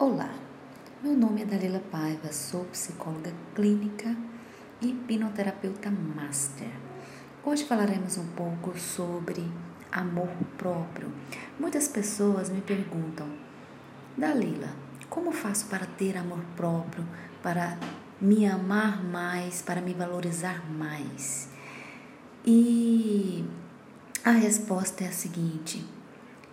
Olá, meu nome é Dalila Paiva, sou psicóloga clínica e hipnoterapeuta master. Hoje falaremos um pouco sobre amor próprio. Muitas pessoas me perguntam, Dalila, como faço para ter amor próprio, para me amar mais, para me valorizar mais? E a resposta é a seguinte: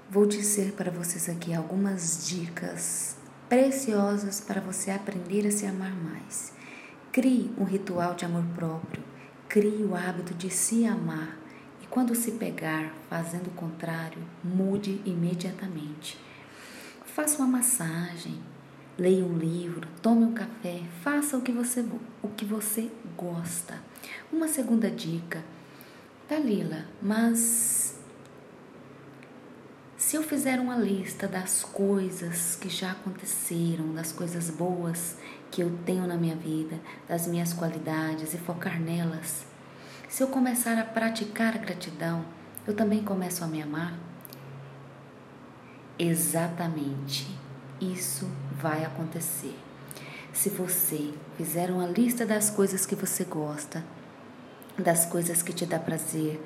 vou dizer para vocês aqui algumas dicas preciosas para você aprender a se amar mais. Crie um ritual de amor próprio, crie o hábito de se amar e quando se pegar fazendo o contrário, mude imediatamente. Faça uma massagem, leia um livro, tome um café, faça o que você, o que você gosta. Uma segunda dica, Dalila, mas se eu fizer uma lista das coisas que já aconteceram, das coisas boas que eu tenho na minha vida, das minhas qualidades e focar nelas, se eu começar a praticar a gratidão, eu também começo a me amar? Exatamente, isso vai acontecer. Se você fizer uma lista das coisas que você gosta, das coisas que te dá prazer,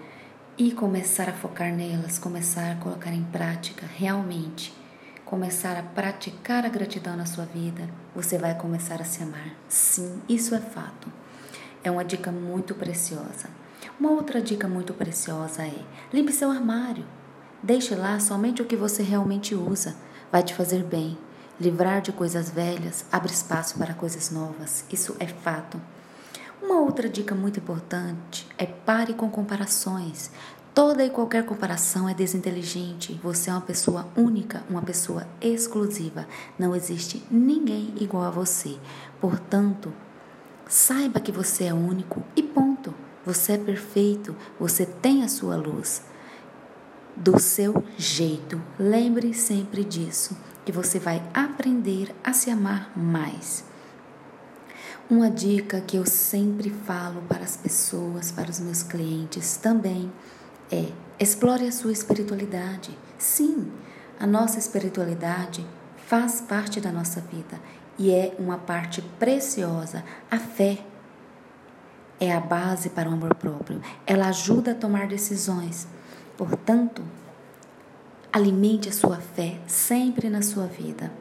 e começar a focar nelas, começar a colocar em prática realmente, começar a praticar a gratidão na sua vida, você vai começar a se amar. Sim, isso é fato. É uma dica muito preciosa. Uma outra dica muito preciosa é: limpe seu armário. Deixe lá somente o que você realmente usa. Vai te fazer bem. Livrar de coisas velhas abre espaço para coisas novas. Isso é fato. Uma outra dica muito importante é pare com comparações. Toda e qualquer comparação é desinteligente. Você é uma pessoa única, uma pessoa exclusiva. Não existe ninguém igual a você. Portanto, saiba que você é único e ponto. Você é perfeito, você tem a sua luz. Do seu jeito. Lembre sempre disso, que você vai aprender a se amar mais. Uma dica que eu sempre falo para as pessoas, para os meus clientes também é: explore a sua espiritualidade. Sim, a nossa espiritualidade faz parte da nossa vida e é uma parte preciosa. A fé é a base para o amor próprio. Ela ajuda a tomar decisões. Portanto, alimente a sua fé sempre na sua vida.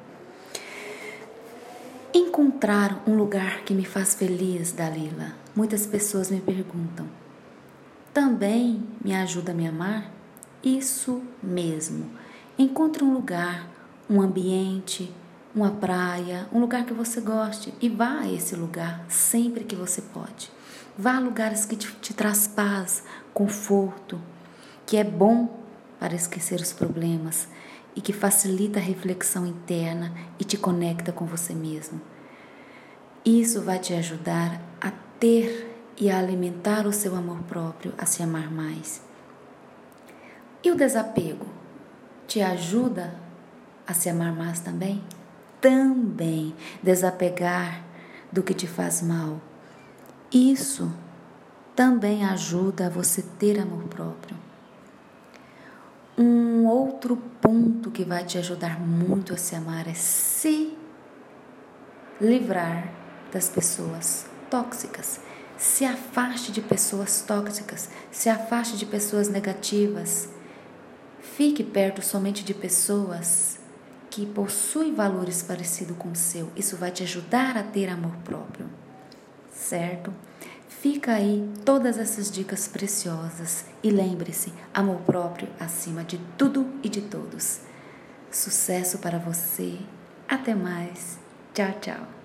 Encontrar um lugar que me faz feliz, Dalila. Muitas pessoas me perguntam. Também me ajuda a me amar? Isso mesmo. Encontre um lugar, um ambiente, uma praia, um lugar que você goste e vá a esse lugar sempre que você pode. Vá a lugares que te, te traz paz, conforto, que é bom para esquecer os problemas, e que facilita a reflexão interna e te conecta com você mesmo. Isso vai te ajudar a ter e a alimentar o seu amor próprio, a se amar mais. E o desapego te ajuda a se amar mais também? Também desapegar do que te faz mal. Isso também ajuda a você ter amor próprio. Um outro ponto que vai te ajudar muito a se amar é se livrar das pessoas tóxicas. Se afaste de pessoas tóxicas, se afaste de pessoas negativas. Fique perto somente de pessoas que possuem valores parecidos com o seu. Isso vai te ajudar a ter amor próprio, certo? Fica aí todas essas dicas preciosas e lembre-se: amor próprio acima de tudo e de todos. Sucesso para você. Até mais. Tchau, tchau.